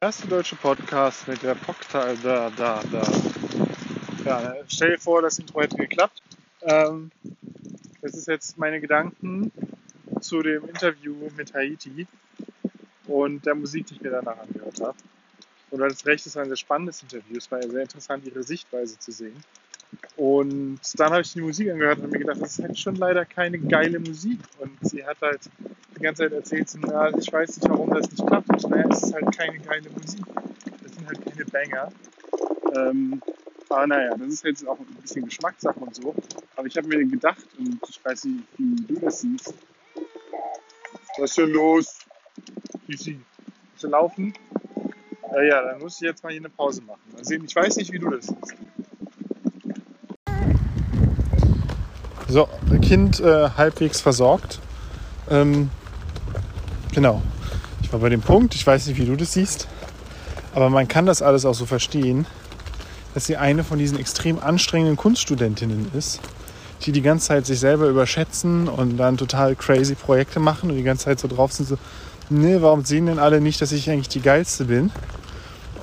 erste deutsche Podcast mit der Poktal da, da, da. Ja, stell dir vor, das Intro hätte geklappt. Ähm, das ist jetzt meine Gedanken zu dem Interview mit Haiti und der Musik, die ich mir danach angehört habe. Und weil es recht ist, ein sehr spannendes Interview. Es war ja sehr interessant, ihre Sichtweise zu sehen. Und dann habe ich die Musik angehört und mir gedacht, das ist halt schon leider keine geile Musik. Und sie hat halt die ganze Zeit erzählt, so, ich weiß nicht, warum das nicht klappt. Und naja, es ist halt keine geile Musik. Das sind halt keine Banger. Ähm, aber naja, das ist jetzt auch ein bisschen Geschmackssache und so. Aber ich habe mir gedacht, und ich weiß nicht, wie du das siehst. Was ist denn los? Willst du laufen? Äh, ja, dann muss ich jetzt mal hier eine Pause machen. Sehen, ich weiß nicht, wie du das siehst. So, Kind äh, halbwegs versorgt. Ähm, genau. Ich war bei dem Punkt, ich weiß nicht, wie du das siehst, aber man kann das alles auch so verstehen, dass sie eine von diesen extrem anstrengenden Kunststudentinnen ist, die die ganze Zeit sich selber überschätzen und dann total crazy Projekte machen und die ganze Zeit so drauf sind, so, nee, warum sehen denn alle nicht, dass ich eigentlich die Geilste bin?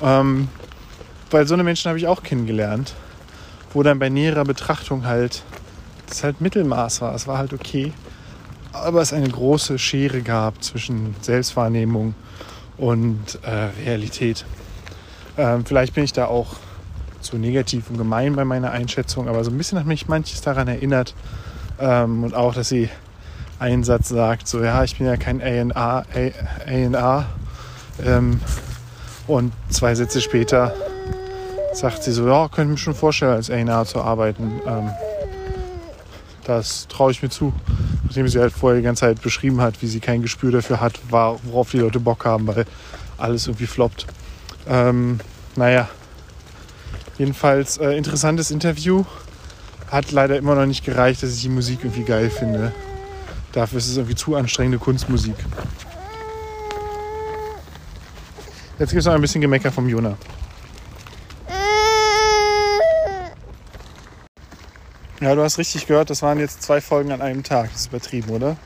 Ähm, weil so eine Menschen habe ich auch kennengelernt, wo dann bei näherer Betrachtung halt das halt Mittelmaß war. Es war halt okay. Aber es eine große Schere gab zwischen Selbstwahrnehmung und äh, Realität. Ähm, vielleicht bin ich da auch zu negativ und gemein bei meiner Einschätzung, aber so ein bisschen hat mich manches daran erinnert. Ähm, und auch, dass sie einen Satz sagt, so ja, ich bin ja kein A&A. Ähm, und zwei Sätze später sagt sie so, ja, könnte mir schon vorstellen, als A&A zu arbeiten. Ähm, das traue ich mir zu. Nachdem sie halt vorher die ganze Zeit beschrieben hat, wie sie kein Gespür dafür hat, worauf die Leute Bock haben, weil alles irgendwie floppt. Ähm, naja, jedenfalls äh, interessantes Interview. Hat leider immer noch nicht gereicht, dass ich die Musik irgendwie geil finde. Dafür ist es irgendwie zu anstrengende Kunstmusik. Jetzt gibt es noch ein bisschen Gemecker vom Jona. Ja, du hast richtig gehört, das waren jetzt zwei Folgen an einem Tag. Das ist übertrieben, oder?